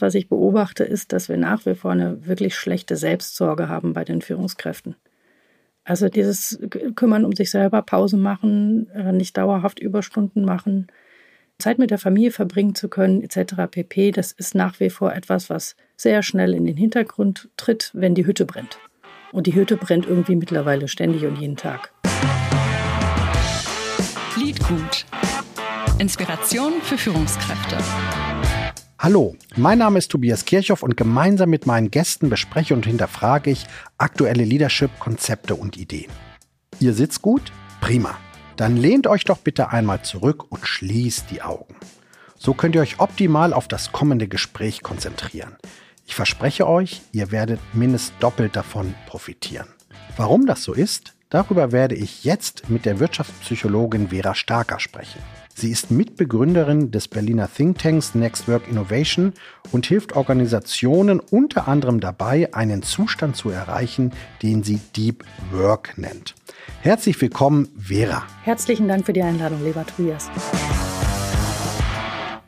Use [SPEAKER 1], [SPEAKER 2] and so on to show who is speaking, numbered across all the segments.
[SPEAKER 1] Was ich beobachte, ist, dass wir nach wie vor eine wirklich schlechte Selbstsorge haben bei den Führungskräften. Also dieses Kümmern um sich selber, Pause machen, äh, nicht dauerhaft Überstunden machen, Zeit mit der Familie verbringen zu können, etc. pp. Das ist nach wie vor etwas, was sehr schnell in den Hintergrund tritt, wenn die Hütte brennt. Und die Hütte brennt irgendwie mittlerweile ständig und jeden Tag.
[SPEAKER 2] Liedgut. Inspiration für Führungskräfte.
[SPEAKER 3] Hallo, mein Name ist Tobias Kirchhoff und gemeinsam mit meinen Gästen bespreche und hinterfrage ich aktuelle Leadership-Konzepte und Ideen. Ihr sitzt gut? Prima. Dann lehnt euch doch bitte einmal zurück und schließt die Augen. So könnt ihr euch optimal auf das kommende Gespräch konzentrieren. Ich verspreche euch, ihr werdet mindestens doppelt davon profitieren. Warum das so ist, darüber werde ich jetzt mit der Wirtschaftspsychologin Vera Starker sprechen. Sie ist Mitbegründerin des Berliner Thinktanks Next Work Innovation und hilft Organisationen unter anderem dabei, einen Zustand zu erreichen, den sie Deep Work nennt. Herzlich willkommen, Vera.
[SPEAKER 1] Herzlichen Dank für die Einladung, lieber Tobias.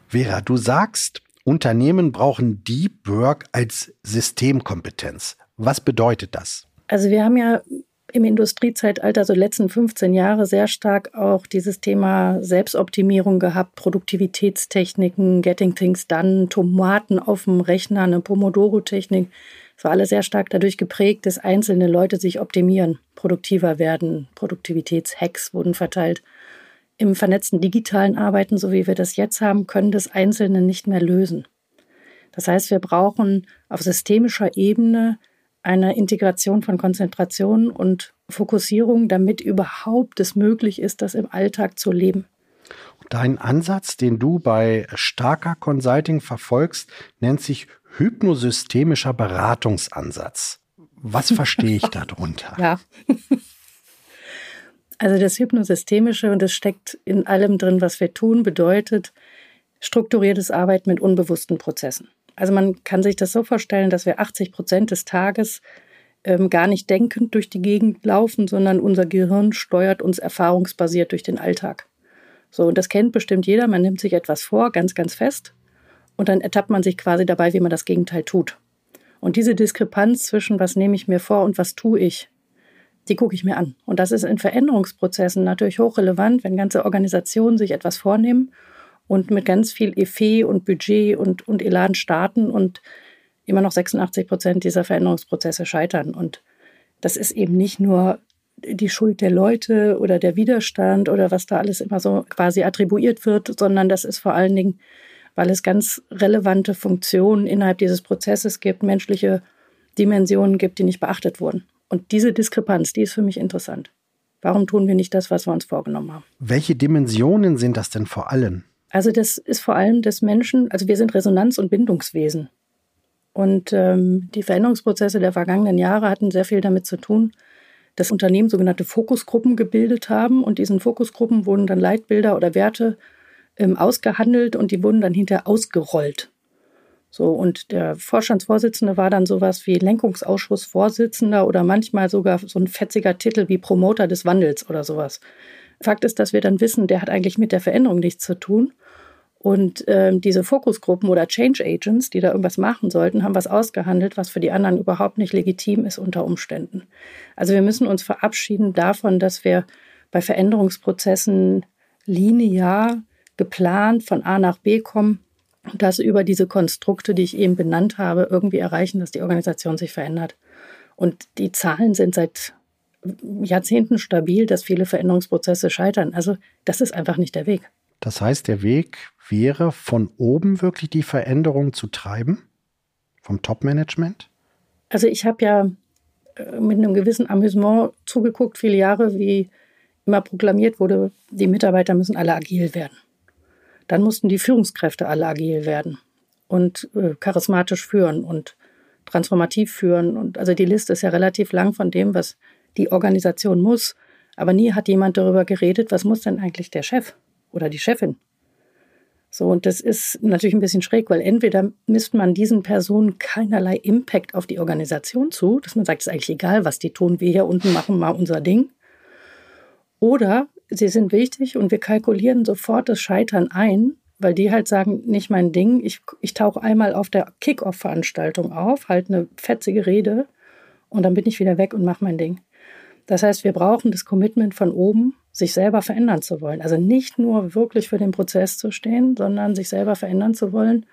[SPEAKER 3] Vera, du sagst, Unternehmen brauchen Deep Work als Systemkompetenz. Was bedeutet das?
[SPEAKER 1] Also wir haben ja im Industriezeitalter, so letzten 15 Jahre, sehr stark auch dieses Thema Selbstoptimierung gehabt, Produktivitätstechniken, Getting Things Done, Tomaten auf dem Rechner, eine Pomodoro-Technik. Es war alles sehr stark dadurch geprägt, dass einzelne Leute sich optimieren, produktiver werden. Produktivitätshacks wurden verteilt. Im vernetzten digitalen Arbeiten, so wie wir das jetzt haben, können das Einzelne nicht mehr lösen. Das heißt, wir brauchen auf systemischer Ebene eine Integration von Konzentration und Fokussierung, damit überhaupt es möglich ist, das im Alltag zu leben.
[SPEAKER 3] Dein Ansatz, den du bei Starker Consulting verfolgst, nennt sich hypnosystemischer Beratungsansatz. Was verstehe ich darunter?
[SPEAKER 1] ja. Also das Hypnosystemische, und das steckt in allem drin, was wir tun, bedeutet strukturiertes Arbeiten mit unbewussten Prozessen. Also man kann sich das so vorstellen, dass wir 80 Prozent des Tages ähm, gar nicht denkend durch die Gegend laufen, sondern unser Gehirn steuert uns erfahrungsbasiert durch den Alltag. So, und das kennt bestimmt jeder. Man nimmt sich etwas vor, ganz, ganz fest, und dann ertappt man sich quasi dabei, wie man das Gegenteil tut. Und diese Diskrepanz zwischen was nehme ich mir vor und was tue ich, die gucke ich mir an. Und das ist in Veränderungsprozessen natürlich hochrelevant, wenn ganze Organisationen sich etwas vornehmen und mit ganz viel Effet und Budget und, und Elan starten und immer noch 86 Prozent dieser Veränderungsprozesse scheitern. Und das ist eben nicht nur die Schuld der Leute oder der Widerstand oder was da alles immer so quasi attribuiert wird, sondern das ist vor allen Dingen, weil es ganz relevante Funktionen innerhalb dieses Prozesses gibt, menschliche Dimensionen gibt, die nicht beachtet wurden. Und diese Diskrepanz, die ist für mich interessant. Warum tun wir nicht das, was wir uns vorgenommen haben?
[SPEAKER 3] Welche Dimensionen sind das denn vor allem?
[SPEAKER 1] Also das ist vor allem des Menschen, also wir sind Resonanz- und Bindungswesen. Und ähm, die Veränderungsprozesse der vergangenen Jahre hatten sehr viel damit zu tun, dass Unternehmen sogenannte Fokusgruppen gebildet haben. Und diesen Fokusgruppen wurden dann Leitbilder oder Werte ähm, ausgehandelt und die wurden dann hinterher ausgerollt. So, und der Vorstandsvorsitzende war dann sowas wie Lenkungsausschussvorsitzender oder manchmal sogar so ein fetziger Titel wie Promoter des Wandels oder sowas. Fakt ist, dass wir dann wissen, der hat eigentlich mit der Veränderung nichts zu tun. Und ähm, diese Fokusgruppen oder Change Agents, die da irgendwas machen sollten, haben was ausgehandelt, was für die anderen überhaupt nicht legitim ist unter Umständen. Also wir müssen uns verabschieden davon, dass wir bei Veränderungsprozessen linear geplant von A nach B kommen und das über diese Konstrukte, die ich eben benannt habe, irgendwie erreichen, dass die Organisation sich verändert. Und die Zahlen sind seit Jahrzehnten stabil, dass viele Veränderungsprozesse scheitern. Also das ist einfach nicht der Weg.
[SPEAKER 3] Das heißt, der Weg wäre, von oben wirklich die Veränderung zu treiben? Vom Top-Management?
[SPEAKER 1] Also ich habe ja äh, mit einem gewissen Amüsement zugeguckt, viele Jahre, wie immer proklamiert wurde, die Mitarbeiter müssen alle agil werden. Dann mussten die Führungskräfte alle agil werden und äh, charismatisch führen und transformativ führen. Und also die Liste ist ja relativ lang von dem, was die Organisation muss. Aber nie hat jemand darüber geredet, was muss denn eigentlich der Chef oder die Chefin? So, und das ist natürlich ein bisschen schräg, weil entweder misst man diesen Personen keinerlei Impact auf die Organisation zu, dass man sagt, es ist eigentlich egal, was die tun, wir hier unten machen mal unser Ding. Oder sie sind wichtig und wir kalkulieren sofort das Scheitern ein, weil die halt sagen, nicht mein Ding. Ich, ich tauche einmal auf der Kick-Off-Veranstaltung auf, halt eine fetzige Rede und dann bin ich wieder weg und mache mein Ding. Das heißt, wir brauchen das Commitment von oben, sich selber verändern zu wollen. Also nicht nur wirklich für den Prozess zu stehen, sondern sich selber verändern zu wollen.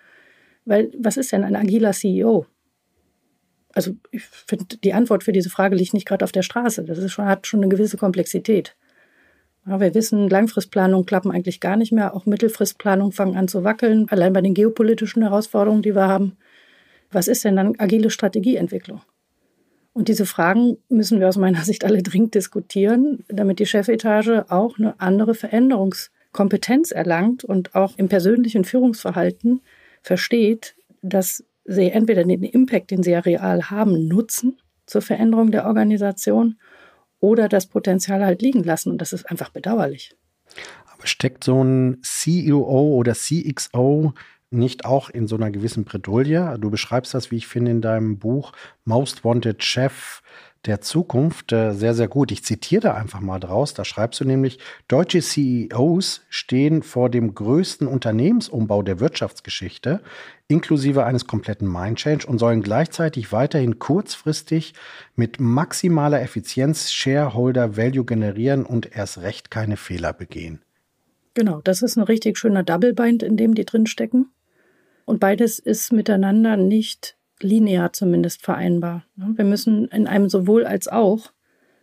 [SPEAKER 1] Weil was ist denn ein agiler CEO? Also ich finde, die Antwort für diese Frage liegt nicht gerade auf der Straße. Das ist schon, hat schon eine gewisse Komplexität. Ja, wir wissen, Langfristplanungen klappen eigentlich gar nicht mehr. Auch Mittelfristplanungen fangen an zu wackeln, allein bei den geopolitischen Herausforderungen, die wir haben. Was ist denn dann agile Strategieentwicklung? Und diese Fragen müssen wir aus meiner Sicht alle dringend diskutieren, damit die Chefetage auch eine andere Veränderungskompetenz erlangt und auch im persönlichen Führungsverhalten versteht, dass sie entweder den Impact, den sie ja real haben, nutzen zur Veränderung der Organisation oder das Potenzial halt liegen lassen. Und das ist einfach bedauerlich.
[SPEAKER 3] Aber steckt so ein CEO oder CXO nicht auch in so einer gewissen Bredouille? Du beschreibst das, wie ich finde, in deinem Buch Most Wanted Chef der Zukunft äh, sehr, sehr gut. Ich zitiere da einfach mal draus. Da schreibst du nämlich, deutsche CEOs stehen vor dem größten Unternehmensumbau der Wirtschaftsgeschichte, inklusive eines kompletten Mindchange und sollen gleichzeitig weiterhin kurzfristig mit maximaler Effizienz Shareholder Value generieren und erst recht keine Fehler begehen.
[SPEAKER 1] Genau, das ist ein richtig schöner Double Bind, in dem die drinstecken. Und beides ist miteinander nicht linear zumindest vereinbar. Wir müssen in einem sowohl als auch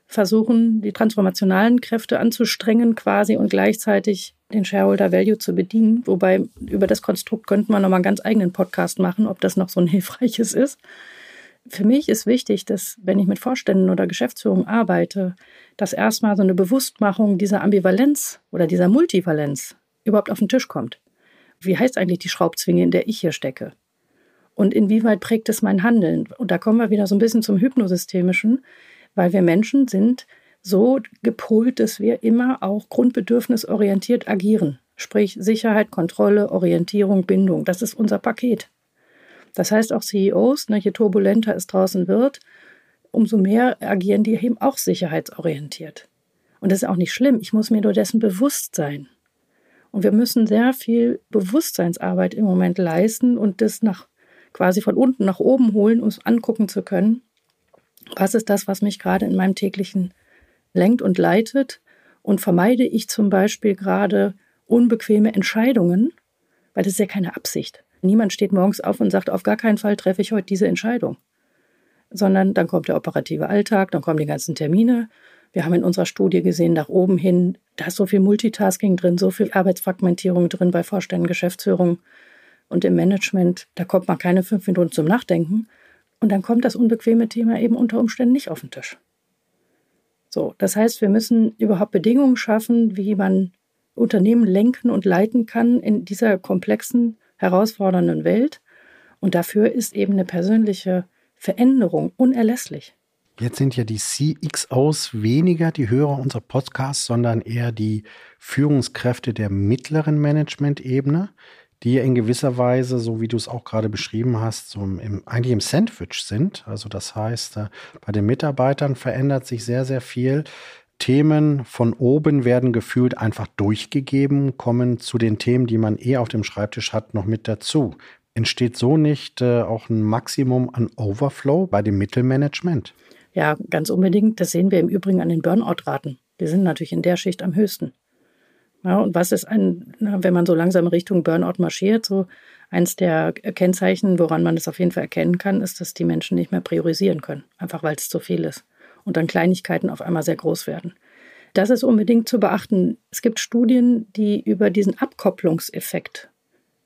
[SPEAKER 1] versuchen, die transformationalen Kräfte anzustrengen quasi und gleichzeitig den Shareholder Value zu bedienen. Wobei über das Konstrukt könnten wir nochmal einen ganz eigenen Podcast machen, ob das noch so ein hilfreiches ist. Für mich ist wichtig, dass wenn ich mit Vorständen oder Geschäftsführung arbeite, dass erstmal so eine Bewusstmachung dieser Ambivalenz oder dieser Multivalenz überhaupt auf den Tisch kommt wie heißt eigentlich die Schraubzwinge, in der ich hier stecke? Und inwieweit prägt es mein Handeln? Und da kommen wir wieder so ein bisschen zum Hypnosystemischen, weil wir Menschen sind so gepolt, dass wir immer auch grundbedürfnisorientiert agieren. Sprich Sicherheit, Kontrolle, Orientierung, Bindung. Das ist unser Paket. Das heißt auch CEOs, ne, je turbulenter es draußen wird, umso mehr agieren die eben auch sicherheitsorientiert. Und das ist auch nicht schlimm. Ich muss mir nur dessen bewusst sein. Und wir müssen sehr viel Bewusstseinsarbeit im Moment leisten und das nach quasi von unten nach oben holen, um es angucken zu können. Was ist das, was mich gerade in meinem täglichen lenkt und leitet? Und vermeide ich zum Beispiel gerade unbequeme Entscheidungen, weil das ist ja keine Absicht. Niemand steht morgens auf und sagt, auf gar keinen Fall treffe ich heute diese Entscheidung. Sondern dann kommt der operative Alltag, dann kommen die ganzen Termine. Wir haben in unserer Studie gesehen, nach oben hin da ist so viel Multitasking drin, so viel Arbeitsfragmentierung drin bei Vorständen, Geschäftsführung und im Management. Da kommt man keine fünf Minuten zum Nachdenken. Und dann kommt das unbequeme Thema eben unter Umständen nicht auf den Tisch. So, das heißt, wir müssen überhaupt Bedingungen schaffen, wie man Unternehmen lenken und leiten kann in dieser komplexen, herausfordernden Welt. Und dafür ist eben eine persönliche Veränderung unerlässlich.
[SPEAKER 3] Jetzt sind ja die CXOs weniger die Hörer unserer Podcasts, sondern eher die Führungskräfte der mittleren Management-Ebene, die ja in gewisser Weise, so wie du es auch gerade beschrieben hast, so im, eigentlich im Sandwich sind. Also das heißt, äh, bei den Mitarbeitern verändert sich sehr, sehr viel. Themen von oben werden gefühlt einfach durchgegeben, kommen zu den Themen, die man eh auf dem Schreibtisch hat, noch mit dazu. Entsteht so nicht äh, auch ein Maximum an Overflow bei dem Mittelmanagement?
[SPEAKER 1] Ja, ganz unbedingt. Das sehen wir im Übrigen an den Burnout-Raten. Die sind natürlich in der Schicht am höchsten. Ja, und was ist ein, wenn man so langsam Richtung Burnout marschiert, so eins der Kennzeichen, woran man das auf jeden Fall erkennen kann, ist, dass die Menschen nicht mehr priorisieren können. Einfach weil es zu viel ist. Und dann Kleinigkeiten auf einmal sehr groß werden. Das ist unbedingt zu beachten. Es gibt Studien, die über diesen Abkopplungseffekt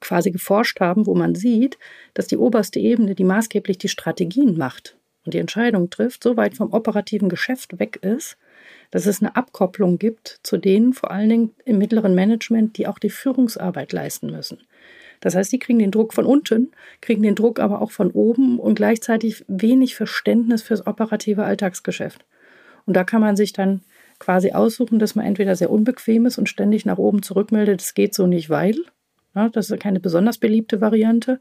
[SPEAKER 1] quasi geforscht haben, wo man sieht, dass die oberste Ebene, die maßgeblich die Strategien macht, und die Entscheidung trifft, so weit vom operativen Geschäft weg ist, dass es eine Abkopplung gibt zu denen, vor allen Dingen im mittleren Management, die auch die Führungsarbeit leisten müssen. Das heißt, die kriegen den Druck von unten, kriegen den Druck aber auch von oben und gleichzeitig wenig Verständnis fürs operative Alltagsgeschäft. Und da kann man sich dann quasi aussuchen, dass man entweder sehr unbequem ist und ständig nach oben zurückmeldet, es geht so nicht, weil. Ja, das ist keine besonders beliebte Variante.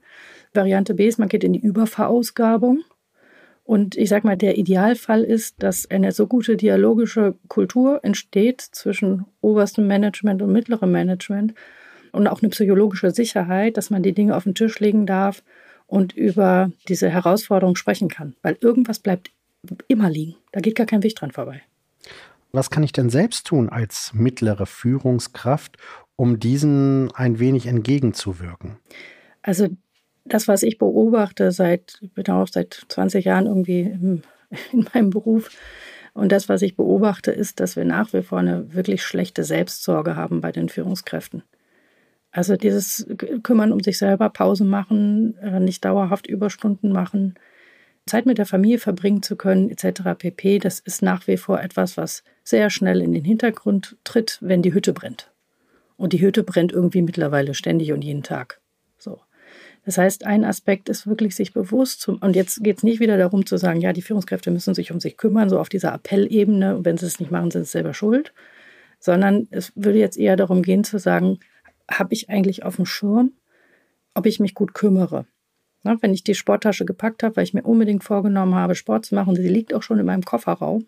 [SPEAKER 1] Variante B ist, man geht in die Überverausgabung. Und ich sage mal, der Idealfall ist, dass eine so gute dialogische Kultur entsteht zwischen oberstem Management und mittlerem Management, und auch eine psychologische Sicherheit, dass man die Dinge auf den Tisch legen darf und über diese Herausforderung sprechen kann. Weil irgendwas bleibt immer liegen. Da geht gar kein Weg dran vorbei.
[SPEAKER 3] Was kann ich denn selbst tun als mittlere Führungskraft, um diesen ein wenig entgegenzuwirken?
[SPEAKER 1] Also das, was ich beobachte seit, ich bin auch seit 20 Jahren irgendwie im, in meinem Beruf, und das, was ich beobachte, ist, dass wir nach wie vor eine wirklich schlechte Selbstsorge haben bei den Führungskräften. Also dieses Kümmern um sich selber, Pause machen, äh, nicht dauerhaft Überstunden machen, Zeit mit der Familie verbringen zu können, etc. pp. Das ist nach wie vor etwas, was sehr schnell in den Hintergrund tritt, wenn die Hütte brennt. Und die Hütte brennt irgendwie mittlerweile ständig und jeden Tag. Das heißt, ein Aspekt ist wirklich sich bewusst zu, und jetzt geht es nicht wieder darum zu sagen, ja, die Führungskräfte müssen sich um sich kümmern, so auf dieser Appellebene, und wenn sie es nicht machen, sind sie selber schuld, sondern es würde jetzt eher darum gehen zu sagen, habe ich eigentlich auf dem Schirm, ob ich mich gut kümmere? Na, wenn ich die Sporttasche gepackt habe, weil ich mir unbedingt vorgenommen habe, Sport zu machen, sie liegt auch schon in meinem Kofferraum.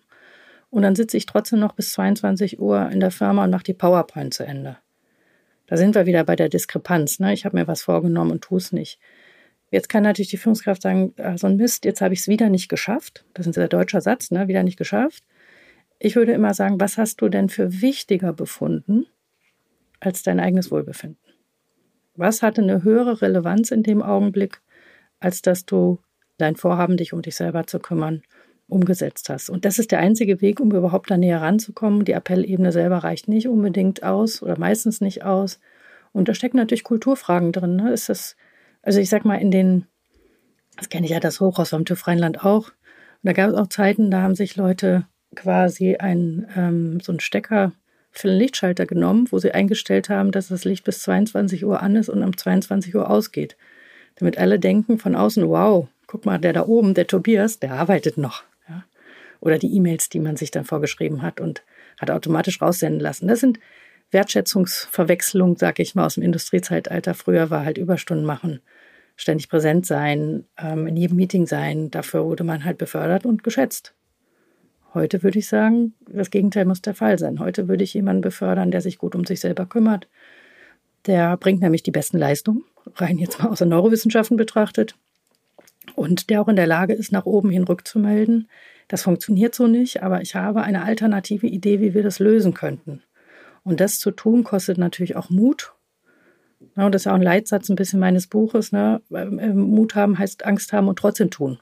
[SPEAKER 1] Und dann sitze ich trotzdem noch bis 22 Uhr in der Firma und mache die PowerPoint zu Ende. Da sind wir wieder bei der Diskrepanz. Ne? Ich habe mir was vorgenommen und tue es nicht. Jetzt kann natürlich die Führungskraft sagen, ah, so ein Mist, jetzt habe ich es wieder nicht geschafft. Das ist ein sehr deutscher Satz, ne? wieder nicht geschafft. Ich würde immer sagen, was hast du denn für wichtiger befunden als dein eigenes Wohlbefinden? Was hatte eine höhere Relevanz in dem Augenblick als dass du dein Vorhaben, dich um dich selber zu kümmern, umgesetzt hast. Und das ist der einzige Weg, um überhaupt da näher ranzukommen. Die Appellebene selber reicht nicht unbedingt aus oder meistens nicht aus. Und da stecken natürlich Kulturfragen drin. Ne? Ist das, also ich sag mal, in den, das kenne ich ja das Hochhaus vom TÜV Rheinland auch. Und da gab es auch Zeiten, da haben sich Leute quasi ein, ähm, so einen Stecker für den Lichtschalter genommen, wo sie eingestellt haben, dass das Licht bis 22 Uhr an ist und um 22 Uhr ausgeht damit alle denken von außen, wow, guck mal, der da oben, der Tobias, der arbeitet noch. Oder die E-Mails, die man sich dann vorgeschrieben hat und hat automatisch raussenden lassen. Das sind Wertschätzungsverwechslungen, sag ich mal, aus dem Industriezeitalter. Früher war halt Überstunden machen, ständig präsent sein, ähm, in jedem Meeting sein. Dafür wurde man halt befördert und geschätzt. Heute würde ich sagen, das Gegenteil muss der Fall sein. Heute würde ich jemanden befördern, der sich gut um sich selber kümmert. Der bringt nämlich die besten Leistungen rein jetzt mal aus den Neurowissenschaften betrachtet, und der auch in der Lage ist, nach oben hin rückzumelden. Das funktioniert so nicht, aber ich habe eine alternative Idee, wie wir das lösen könnten. Und das zu tun, kostet natürlich auch Mut. Ja, und das ist ja auch ein Leitsatz ein bisschen meines Buches. Ne? Ähm, Mut haben heißt Angst haben und trotzdem tun.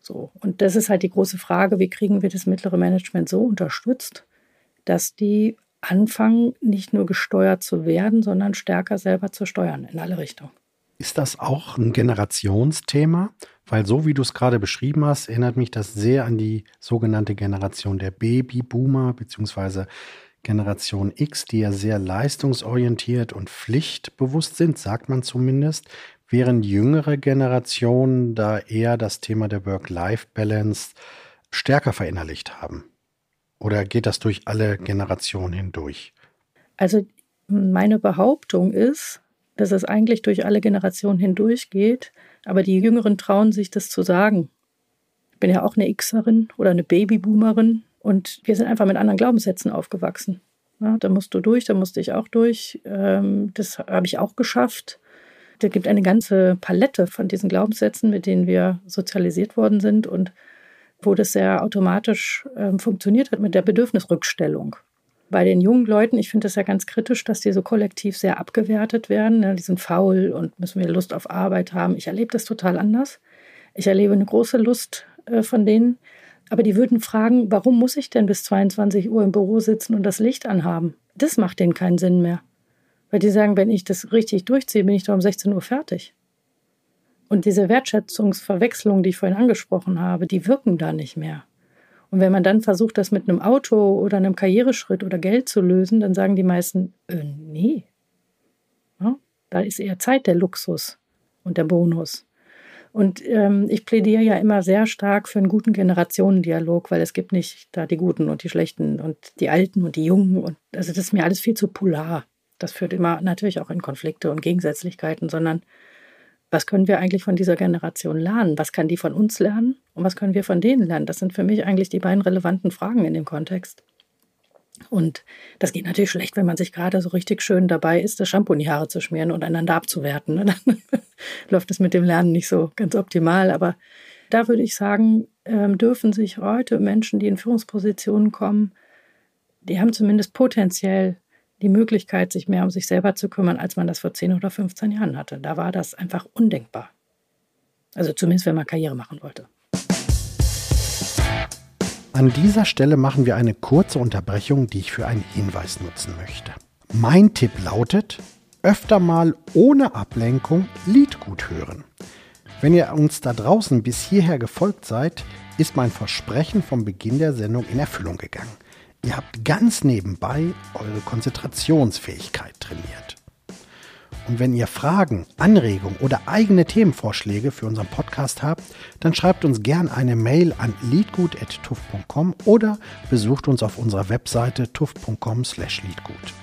[SPEAKER 1] So. Und das ist halt die große Frage, wie kriegen wir das mittlere Management so unterstützt, dass die anfangen, nicht nur gesteuert zu werden, sondern stärker selber zu steuern in alle Richtungen.
[SPEAKER 3] Ist das auch ein Generationsthema? Weil so wie du es gerade beschrieben hast, erinnert mich das sehr an die sogenannte Generation der Babyboomer bzw. Generation X, die ja sehr leistungsorientiert und pflichtbewusst sind, sagt man zumindest, während jüngere Generationen da eher das Thema der Work-Life-Balance stärker verinnerlicht haben. Oder geht das durch alle Generationen hindurch?
[SPEAKER 1] Also meine Behauptung ist, dass es eigentlich durch alle Generationen hindurch geht, aber die Jüngeren trauen sich das zu sagen. Ich bin ja auch eine Xerin oder eine Babyboomerin und wir sind einfach mit anderen Glaubenssätzen aufgewachsen. Ja, da musst du durch, da musste ich auch durch. Ähm, das habe ich auch geschafft. Da gibt eine ganze Palette von diesen Glaubenssätzen, mit denen wir sozialisiert worden sind und wo das sehr automatisch äh, funktioniert hat mit der Bedürfnisrückstellung. Bei den jungen Leuten, ich finde das ja ganz kritisch, dass die so kollektiv sehr abgewertet werden. Ne? Die sind faul und müssen wir Lust auf Arbeit haben. Ich erlebe das total anders. Ich erlebe eine große Lust äh, von denen. Aber die würden fragen, warum muss ich denn bis 22 Uhr im Büro sitzen und das Licht anhaben? Das macht denen keinen Sinn mehr. Weil die sagen, wenn ich das richtig durchziehe, bin ich doch um 16 Uhr fertig. Und diese Wertschätzungsverwechslung, die ich vorhin angesprochen habe, die wirken da nicht mehr. Und wenn man dann versucht, das mit einem Auto oder einem Karriereschritt oder Geld zu lösen, dann sagen die meisten, äh, nee. Ja, da ist eher Zeit der Luxus und der Bonus. Und ähm, ich plädiere ja immer sehr stark für einen guten Generationendialog, weil es gibt nicht da die Guten und die Schlechten und die Alten und die Jungen. Und also das ist mir alles viel zu polar. Das führt immer natürlich auch in Konflikte und Gegensätzlichkeiten, sondern was können wir eigentlich von dieser Generation lernen? Was kann die von uns lernen und was können wir von denen lernen? Das sind für mich eigentlich die beiden relevanten Fragen in dem Kontext. Und das geht natürlich schlecht, wenn man sich gerade so richtig schön dabei ist, das Shampoo in die Haare zu schmieren und einander abzuwerten. Dann läuft es mit dem Lernen nicht so ganz optimal. Aber da würde ich sagen, ähm, dürfen sich heute Menschen, die in Führungspositionen kommen, die haben zumindest potenziell die Möglichkeit, sich mehr um sich selber zu kümmern, als man das vor 10 oder 15 Jahren hatte. Da war das einfach undenkbar. Also zumindest, wenn man Karriere machen wollte.
[SPEAKER 3] An dieser Stelle machen wir eine kurze Unterbrechung, die ich für einen Hinweis nutzen möchte. Mein Tipp lautet, öfter mal ohne Ablenkung Liedgut hören. Wenn ihr uns da draußen bis hierher gefolgt seid, ist mein Versprechen vom Beginn der Sendung in Erfüllung gegangen. Ihr habt ganz nebenbei eure Konzentrationsfähigkeit trainiert. Und wenn ihr Fragen, Anregungen oder eigene Themenvorschläge für unseren Podcast habt, dann schreibt uns gern eine Mail an liedgut.tuff.com oder besucht uns auf unserer Webseite tuff.com/liedgut.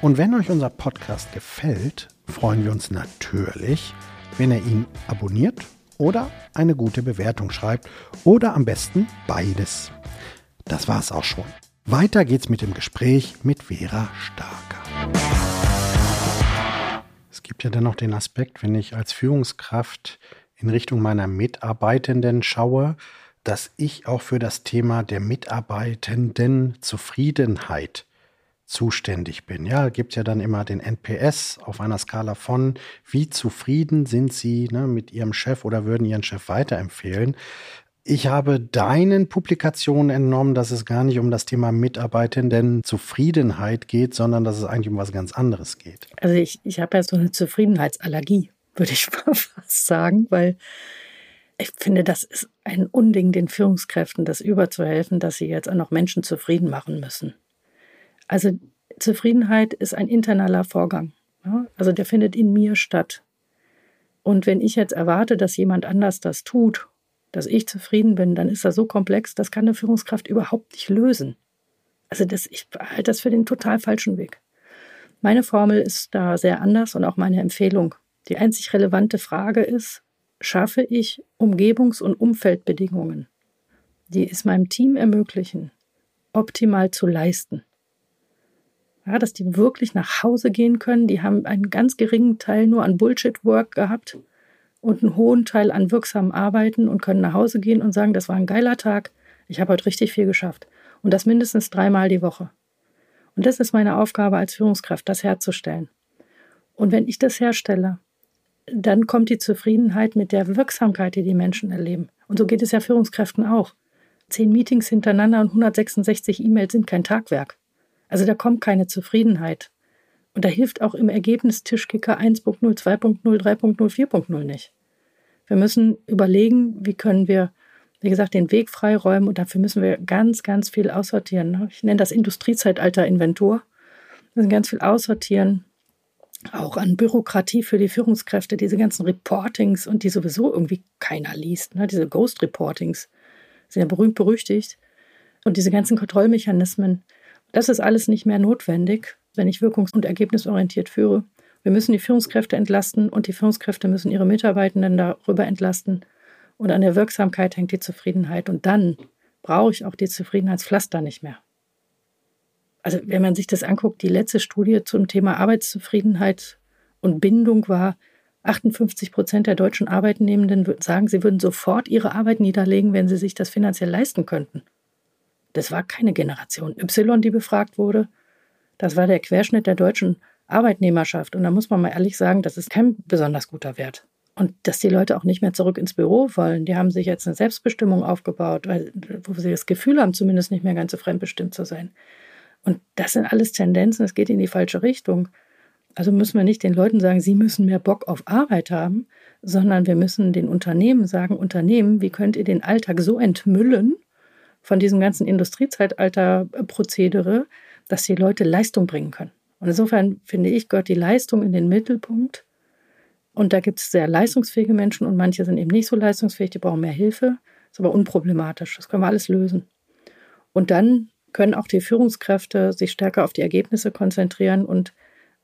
[SPEAKER 3] Und wenn euch unser Podcast gefällt, freuen wir uns natürlich, wenn ihr ihn abonniert oder eine gute Bewertung schreibt oder am besten beides. Das war's auch schon. Weiter geht's mit dem Gespräch mit Vera Starker. Es gibt ja dann noch den Aspekt, wenn ich als Führungskraft in Richtung meiner Mitarbeitenden schaue, dass ich auch für das Thema der Mitarbeitenden Zufriedenheit zuständig bin. Ja, gibt ja dann immer den NPS auf einer Skala von, wie zufrieden sind Sie ne, mit Ihrem Chef oder würden Ihren Chef weiterempfehlen. Ich habe deinen Publikationen entnommen, dass es gar nicht um das Thema Mitarbeitenden Zufriedenheit geht, sondern dass es eigentlich um was ganz anderes geht.
[SPEAKER 1] Also ich, ich habe ja so eine Zufriedenheitsallergie, würde ich mal fast sagen, weil ich finde, das ist ein Unding, den Führungskräften das überzuhelfen, dass sie jetzt auch noch Menschen zufrieden machen müssen. Also Zufriedenheit ist ein internaler Vorgang. Ja? Also der findet in mir statt. Und wenn ich jetzt erwarte, dass jemand anders das tut dass ich zufrieden bin, dann ist das so komplex, das kann eine Führungskraft überhaupt nicht lösen. Also das, ich halte das für den total falschen Weg. Meine Formel ist da sehr anders und auch meine Empfehlung. Die einzig relevante Frage ist, schaffe ich Umgebungs- und Umfeldbedingungen, die es meinem Team ermöglichen, optimal zu leisten. Ja, dass die wirklich nach Hause gehen können. Die haben einen ganz geringen Teil nur an Bullshit-Work gehabt und einen hohen Teil an wirksamen Arbeiten und können nach Hause gehen und sagen, das war ein geiler Tag, ich habe heute richtig viel geschafft. Und das mindestens dreimal die Woche. Und das ist meine Aufgabe als Führungskraft, das herzustellen. Und wenn ich das herstelle, dann kommt die Zufriedenheit mit der Wirksamkeit, die die Menschen erleben. Und so geht es ja Führungskräften auch. Zehn Meetings hintereinander und 166 E-Mails sind kein Tagwerk. Also da kommt keine Zufriedenheit. Und da hilft auch im Ergebnis Tischkicker 1.0, 2.0, 3.0, 4.0 nicht. Wir müssen überlegen, wie können wir, wie gesagt, den Weg freiräumen und dafür müssen wir ganz, ganz viel aussortieren. Ne? Ich nenne das Industriezeitalter-Inventur. Wir müssen ganz viel aussortieren, auch an Bürokratie für die Führungskräfte, diese ganzen Reportings und die sowieso irgendwie keiner liest. Ne? Diese Ghost-Reportings sind ja berühmt berüchtigt. Und diese ganzen Kontrollmechanismen, das ist alles nicht mehr notwendig wenn ich wirkungs- und ergebnisorientiert führe. Wir müssen die Führungskräfte entlasten und die Führungskräfte müssen ihre Mitarbeitenden darüber entlasten. Und an der Wirksamkeit hängt die Zufriedenheit. Und dann brauche ich auch die Zufriedenheitspflaster nicht mehr. Also wenn man sich das anguckt, die letzte Studie zum Thema Arbeitszufriedenheit und Bindung war, 58 Prozent der deutschen Arbeitnehmenden sagen, sie würden sofort ihre Arbeit niederlegen, wenn sie sich das finanziell leisten könnten. Das war keine Generation Y, die befragt wurde, das war der Querschnitt der deutschen Arbeitnehmerschaft. Und da muss man mal ehrlich sagen, das ist kein besonders guter Wert. Und dass die Leute auch nicht mehr zurück ins Büro wollen, die haben sich jetzt eine Selbstbestimmung aufgebaut, weil, wo sie das Gefühl haben, zumindest nicht mehr ganz so fremdbestimmt zu sein. Und das sind alles Tendenzen, es geht in die falsche Richtung. Also müssen wir nicht den Leuten sagen, sie müssen mehr Bock auf Arbeit haben, sondern wir müssen den Unternehmen sagen, Unternehmen, wie könnt ihr den Alltag so entmüllen von diesem ganzen Industriezeitalter-Prozedere, dass die Leute Leistung bringen können. Und insofern finde ich, gehört die Leistung in den Mittelpunkt. Und da gibt es sehr leistungsfähige Menschen und manche sind eben nicht so leistungsfähig, die brauchen mehr Hilfe. Ist aber unproblematisch. Das können wir alles lösen. Und dann können auch die Führungskräfte sich stärker auf die Ergebnisse konzentrieren und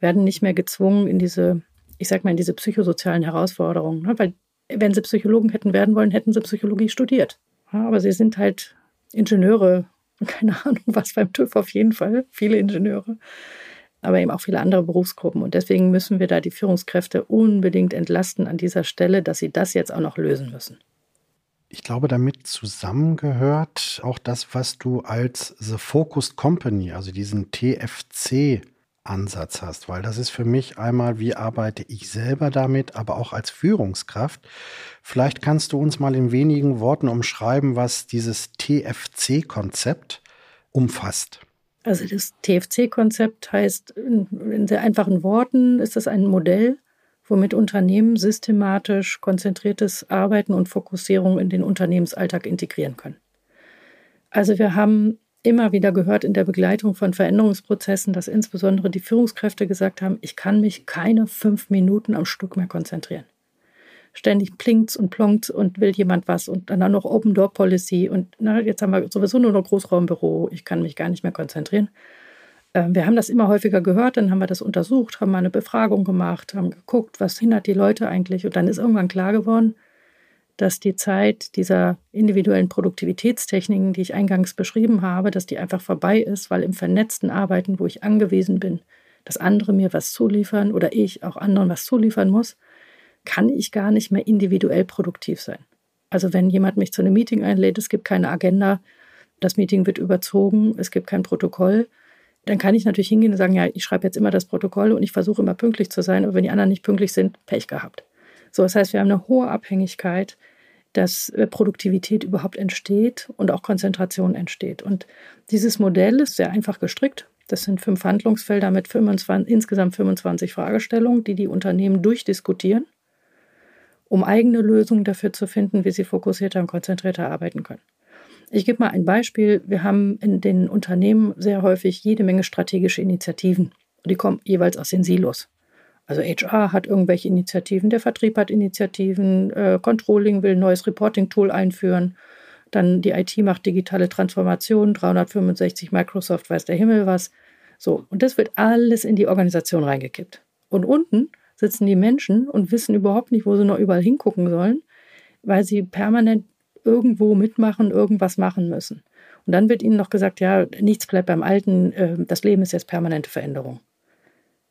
[SPEAKER 1] werden nicht mehr gezwungen in diese, ich sag mal, in diese psychosozialen Herausforderungen. Ne? Weil wenn sie Psychologen hätten werden wollen, hätten sie Psychologie studiert. Aber sie sind halt Ingenieure keine Ahnung was beim TÜV auf jeden Fall, viele Ingenieure, aber eben auch viele andere Berufsgruppen. Und deswegen müssen wir da die Führungskräfte unbedingt entlasten an dieser Stelle, dass sie das jetzt auch noch lösen müssen.
[SPEAKER 3] Ich glaube, damit zusammengehört auch das, was du als The Focused Company, also diesen TFC Ansatz hast, weil das ist für mich einmal, wie arbeite ich selber damit, aber auch als Führungskraft. Vielleicht kannst du uns mal in wenigen Worten umschreiben, was dieses TFC-Konzept umfasst.
[SPEAKER 1] Also das TFC-Konzept heißt in sehr einfachen Worten, ist es ein Modell, womit Unternehmen systematisch konzentriertes Arbeiten und Fokussierung in den Unternehmensalltag integrieren können. Also wir haben immer wieder gehört in der Begleitung von Veränderungsprozessen, dass insbesondere die Führungskräfte gesagt haben, ich kann mich keine fünf Minuten am Stück mehr konzentrieren. Ständig plinkt's und plonkt's und will jemand was und dann noch Open Door Policy und na, jetzt haben wir sowieso nur noch Großraumbüro, ich kann mich gar nicht mehr konzentrieren. Ähm, wir haben das immer häufiger gehört, dann haben wir das untersucht, haben mal eine Befragung gemacht, haben geguckt, was hindert die Leute eigentlich und dann ist irgendwann klar geworden, dass die Zeit dieser individuellen Produktivitätstechniken, die ich eingangs beschrieben habe, dass die einfach vorbei ist, weil im vernetzten Arbeiten, wo ich angewiesen bin, dass andere mir was zuliefern oder ich auch anderen was zuliefern muss, kann ich gar nicht mehr individuell produktiv sein. Also wenn jemand mich zu einem Meeting einlädt, es gibt keine Agenda, das Meeting wird überzogen, es gibt kein Protokoll, dann kann ich natürlich hingehen und sagen, ja, ich schreibe jetzt immer das Protokoll und ich versuche immer pünktlich zu sein, aber wenn die anderen nicht pünktlich sind, Pech gehabt. So, das heißt, wir haben eine hohe Abhängigkeit, dass äh, Produktivität überhaupt entsteht und auch Konzentration entsteht. Und dieses Modell ist sehr einfach gestrickt. Das sind fünf Handlungsfelder mit 25, insgesamt 25 Fragestellungen, die die Unternehmen durchdiskutieren, um eigene Lösungen dafür zu finden, wie sie fokussierter und konzentrierter arbeiten können. Ich gebe mal ein Beispiel. Wir haben in den Unternehmen sehr häufig jede Menge strategische Initiativen. Die kommen jeweils aus den Silos. Also HR hat irgendwelche Initiativen, der Vertrieb hat Initiativen, äh, Controlling will ein neues Reporting-Tool einführen, dann die IT macht digitale Transformation, 365 Microsoft weiß der Himmel was. So, und das wird alles in die Organisation reingekippt. Und unten sitzen die Menschen und wissen überhaupt nicht, wo sie noch überall hingucken sollen, weil sie permanent irgendwo mitmachen, irgendwas machen müssen. Und dann wird ihnen noch gesagt, ja, nichts bleibt beim Alten, äh, das Leben ist jetzt permanente Veränderung.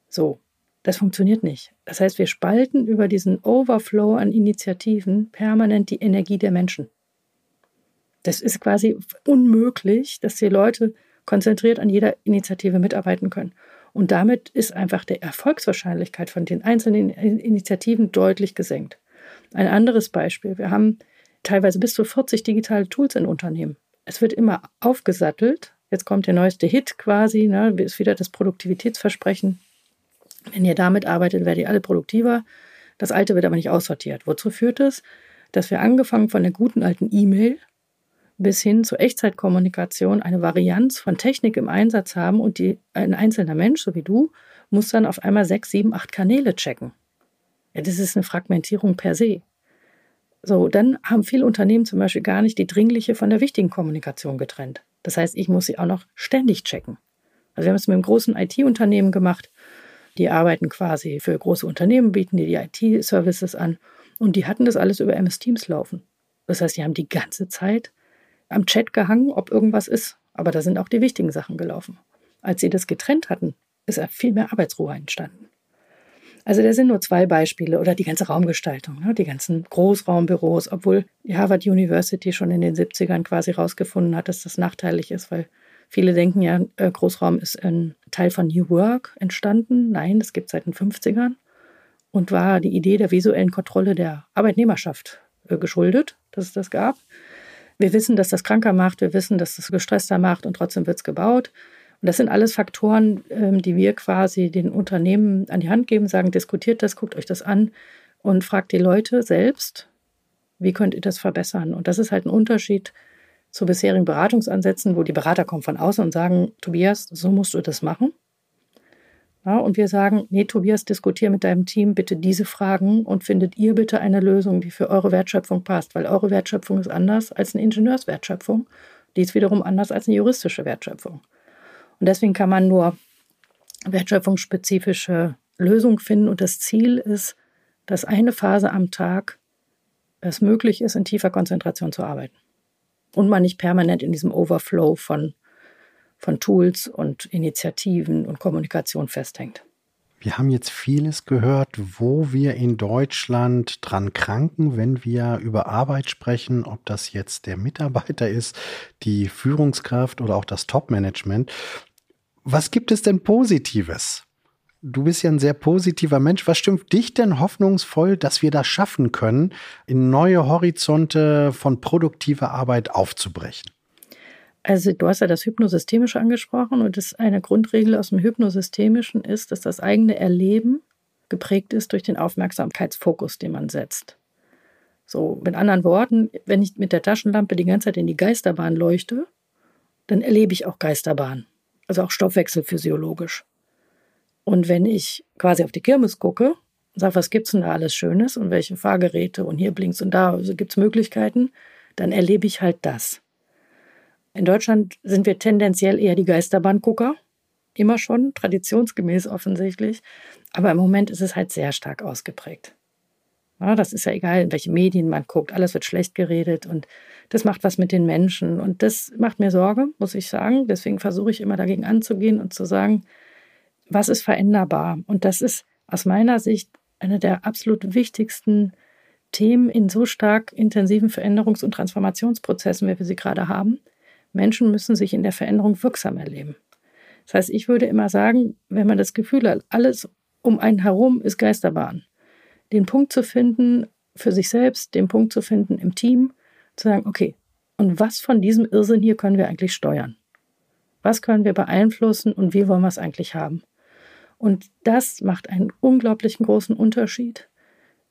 [SPEAKER 1] So, das funktioniert nicht. Das heißt, wir spalten über diesen Overflow an Initiativen permanent die Energie der Menschen. Das ist quasi unmöglich, dass die Leute konzentriert an jeder Initiative mitarbeiten können. Und damit ist einfach die Erfolgswahrscheinlichkeit von den einzelnen Initiativen deutlich gesenkt. Ein anderes Beispiel. Wir haben teilweise bis zu 40 digitale Tools in Unternehmen. Es wird immer aufgesattelt. Jetzt kommt der neueste Hit quasi, ne, ist wieder das Produktivitätsversprechen. Wenn ihr damit arbeitet, werdet ihr alle produktiver. Das Alte wird aber nicht aussortiert. Wozu führt es? Dass wir angefangen von der guten alten E-Mail bis hin zur Echtzeitkommunikation eine Varianz von Technik im Einsatz haben und die, ein einzelner Mensch, so wie du, muss dann auf einmal sechs, sieben, acht Kanäle checken. Ja, das ist eine Fragmentierung per se. So, dann haben viele Unternehmen zum Beispiel gar nicht die dringliche von der wichtigen Kommunikation getrennt. Das heißt, ich muss sie auch noch ständig checken. Also wir haben es mit einem großen IT-Unternehmen gemacht die arbeiten quasi für große Unternehmen, bieten die, die IT-Services an. Und die hatten das alles über MS Teams laufen. Das heißt, die haben die ganze Zeit am Chat gehangen, ob irgendwas ist. Aber da sind auch die wichtigen Sachen gelaufen. Als sie das getrennt hatten, ist viel mehr Arbeitsruhe entstanden. Also das sind nur zwei Beispiele oder die ganze Raumgestaltung, ne? die ganzen Großraumbüros, obwohl die Harvard University schon in den 70ern quasi rausgefunden hat, dass das nachteilig ist, weil Viele denken ja, äh, Großraum ist ein Teil von New Work entstanden. Nein, das gibt es seit den 50ern und war die Idee der visuellen Kontrolle der Arbeitnehmerschaft äh, geschuldet, dass es das gab. Wir wissen, dass das kranker macht, wir wissen, dass das gestresster macht und trotzdem wird es gebaut. Und das sind alles Faktoren, ähm, die wir quasi den Unternehmen an die Hand geben, sagen, diskutiert das, guckt euch das an und fragt die Leute selbst, wie könnt ihr das verbessern? Und das ist halt ein Unterschied zu bisherigen Beratungsansätzen, wo die Berater kommen von außen und sagen, Tobias, so musst du das machen. Ja, und wir sagen, nee, Tobias, diskutier mit deinem Team bitte diese Fragen und findet ihr bitte eine Lösung, die für eure Wertschöpfung passt, weil eure Wertschöpfung ist anders als eine Ingenieurswertschöpfung. Die ist wiederum anders als eine juristische Wertschöpfung. Und deswegen kann man nur wertschöpfungsspezifische Lösungen finden und das Ziel ist, dass eine Phase am Tag es möglich ist, in tiefer Konzentration zu arbeiten. Und man nicht permanent in diesem Overflow von, von Tools und Initiativen und Kommunikation festhängt.
[SPEAKER 3] Wir haben jetzt vieles gehört, wo wir in Deutschland dran kranken, wenn wir über Arbeit sprechen, ob das jetzt der Mitarbeiter ist, die Führungskraft oder auch das Top-Management. Was gibt es denn Positives? Du bist ja ein sehr positiver Mensch. Was stimmt dich denn hoffnungsvoll, dass wir das schaffen können, in neue Horizonte von produktiver Arbeit aufzubrechen?
[SPEAKER 1] Also du hast ja das Hypnosystemische angesprochen und das eine Grundregel aus dem Hypnosystemischen ist, dass das eigene Erleben geprägt ist durch den Aufmerksamkeitsfokus, den man setzt. So, mit anderen Worten, wenn ich mit der Taschenlampe die ganze Zeit in die Geisterbahn leuchte, dann erlebe ich auch Geisterbahn. Also auch Stoffwechselphysiologisch. Und wenn ich quasi auf die Kirmes gucke und sage, was gibt's denn da alles Schönes und welche Fahrgeräte und hier blinkt und da also gibt's Möglichkeiten, dann erlebe ich halt das. In Deutschland sind wir tendenziell eher die Geisterbahngucker. Immer schon, traditionsgemäß offensichtlich. Aber im Moment ist es halt sehr stark ausgeprägt. Ja, das ist ja egal, in welche Medien man guckt. Alles wird schlecht geredet und das macht was mit den Menschen. Und das macht mir Sorge, muss ich sagen. Deswegen versuche ich immer dagegen anzugehen und zu sagen, was ist veränderbar? Und das ist aus meiner Sicht eine der absolut wichtigsten Themen in so stark intensiven Veränderungs- und Transformationsprozessen, wie wir sie gerade haben. Menschen müssen sich in der Veränderung wirksam erleben. Das heißt, ich würde immer sagen, wenn man das Gefühl hat, alles um einen herum ist Geisterbahn, den Punkt zu finden für sich selbst, den Punkt zu finden im Team, zu sagen, okay, und was von diesem Irrsinn hier können wir eigentlich steuern? Was können wir beeinflussen und wie wollen wir es eigentlich haben? Und das macht einen unglaublichen großen Unterschied,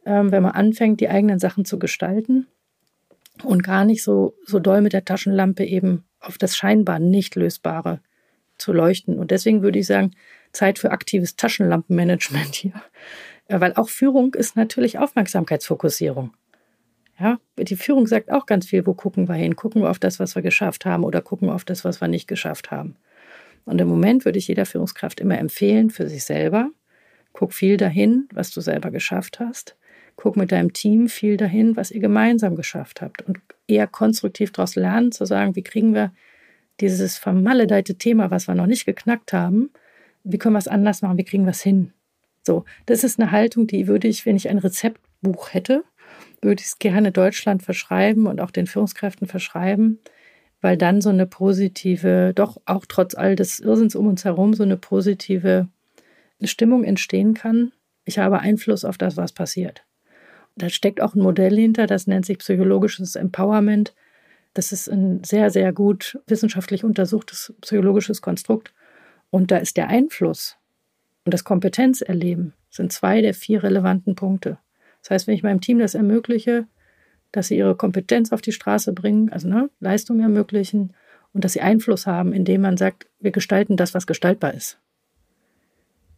[SPEAKER 1] ähm, wenn man anfängt, die eigenen Sachen zu gestalten und gar nicht so, so doll mit der Taschenlampe eben auf das scheinbar nicht lösbare zu leuchten. Und deswegen würde ich sagen, Zeit für aktives Taschenlampenmanagement hier. Weil auch Führung ist natürlich Aufmerksamkeitsfokussierung. Ja, die Führung sagt auch ganz viel, wo gucken wir hin? Gucken wir auf das, was wir geschafft haben oder gucken wir auf das, was wir nicht geschafft haben. Und im Moment würde ich jeder Führungskraft immer empfehlen, für sich selber, guck viel dahin, was du selber geschafft hast. Guck mit deinem Team viel dahin, was ihr gemeinsam geschafft habt und eher konstruktiv daraus lernen, zu sagen, wie kriegen wir dieses vermaledeite Thema, was wir noch nicht geknackt haben, wie können wir es anders machen, wie kriegen wir es hin? So, das ist eine Haltung, die würde ich, wenn ich ein Rezeptbuch hätte, würde ich es gerne Deutschland verschreiben und auch den Führungskräften verschreiben, weil dann so eine positive, doch auch trotz all des Irrsinns um uns herum, so eine positive Stimmung entstehen kann. Ich habe Einfluss auf das, was passiert. Da steckt auch ein Modell hinter, das nennt sich psychologisches Empowerment. Das ist ein sehr, sehr gut wissenschaftlich untersuchtes psychologisches Konstrukt. Und da ist der Einfluss und das Kompetenzerleben sind zwei der vier relevanten Punkte. Das heißt, wenn ich meinem Team das ermögliche, dass sie ihre Kompetenz auf die Straße bringen, also ne, Leistung ermöglichen und dass sie Einfluss haben, indem man sagt, wir gestalten das, was gestaltbar ist,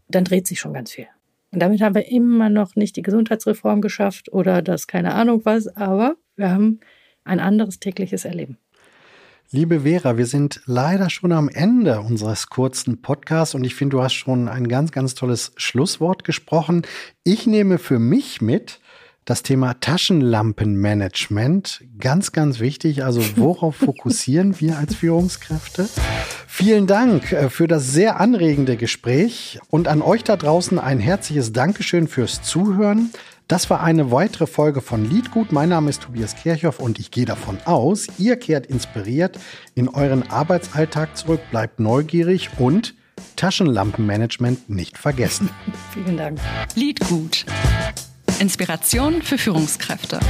[SPEAKER 1] dann dreht sich schon ganz viel. Und damit haben wir immer noch nicht die Gesundheitsreform geschafft oder das keine Ahnung was, aber wir haben ein anderes tägliches Erleben.
[SPEAKER 3] Liebe Vera, wir sind leider schon am Ende unseres kurzen Podcasts und ich finde, du hast schon ein ganz, ganz tolles Schlusswort gesprochen. Ich nehme für mich mit, das Thema Taschenlampenmanagement, ganz, ganz wichtig. Also worauf fokussieren wir als Führungskräfte? Vielen Dank äh, für das sehr anregende Gespräch und an euch da draußen ein herzliches Dankeschön fürs Zuhören. Das war eine weitere Folge von Liedgut. Mein Name ist Tobias Kirchhoff und ich gehe davon aus, ihr kehrt inspiriert in euren Arbeitsalltag zurück, bleibt neugierig und Taschenlampenmanagement nicht vergessen.
[SPEAKER 1] Vielen Dank.
[SPEAKER 2] Liedgut. Inspiration für Führungskräfte.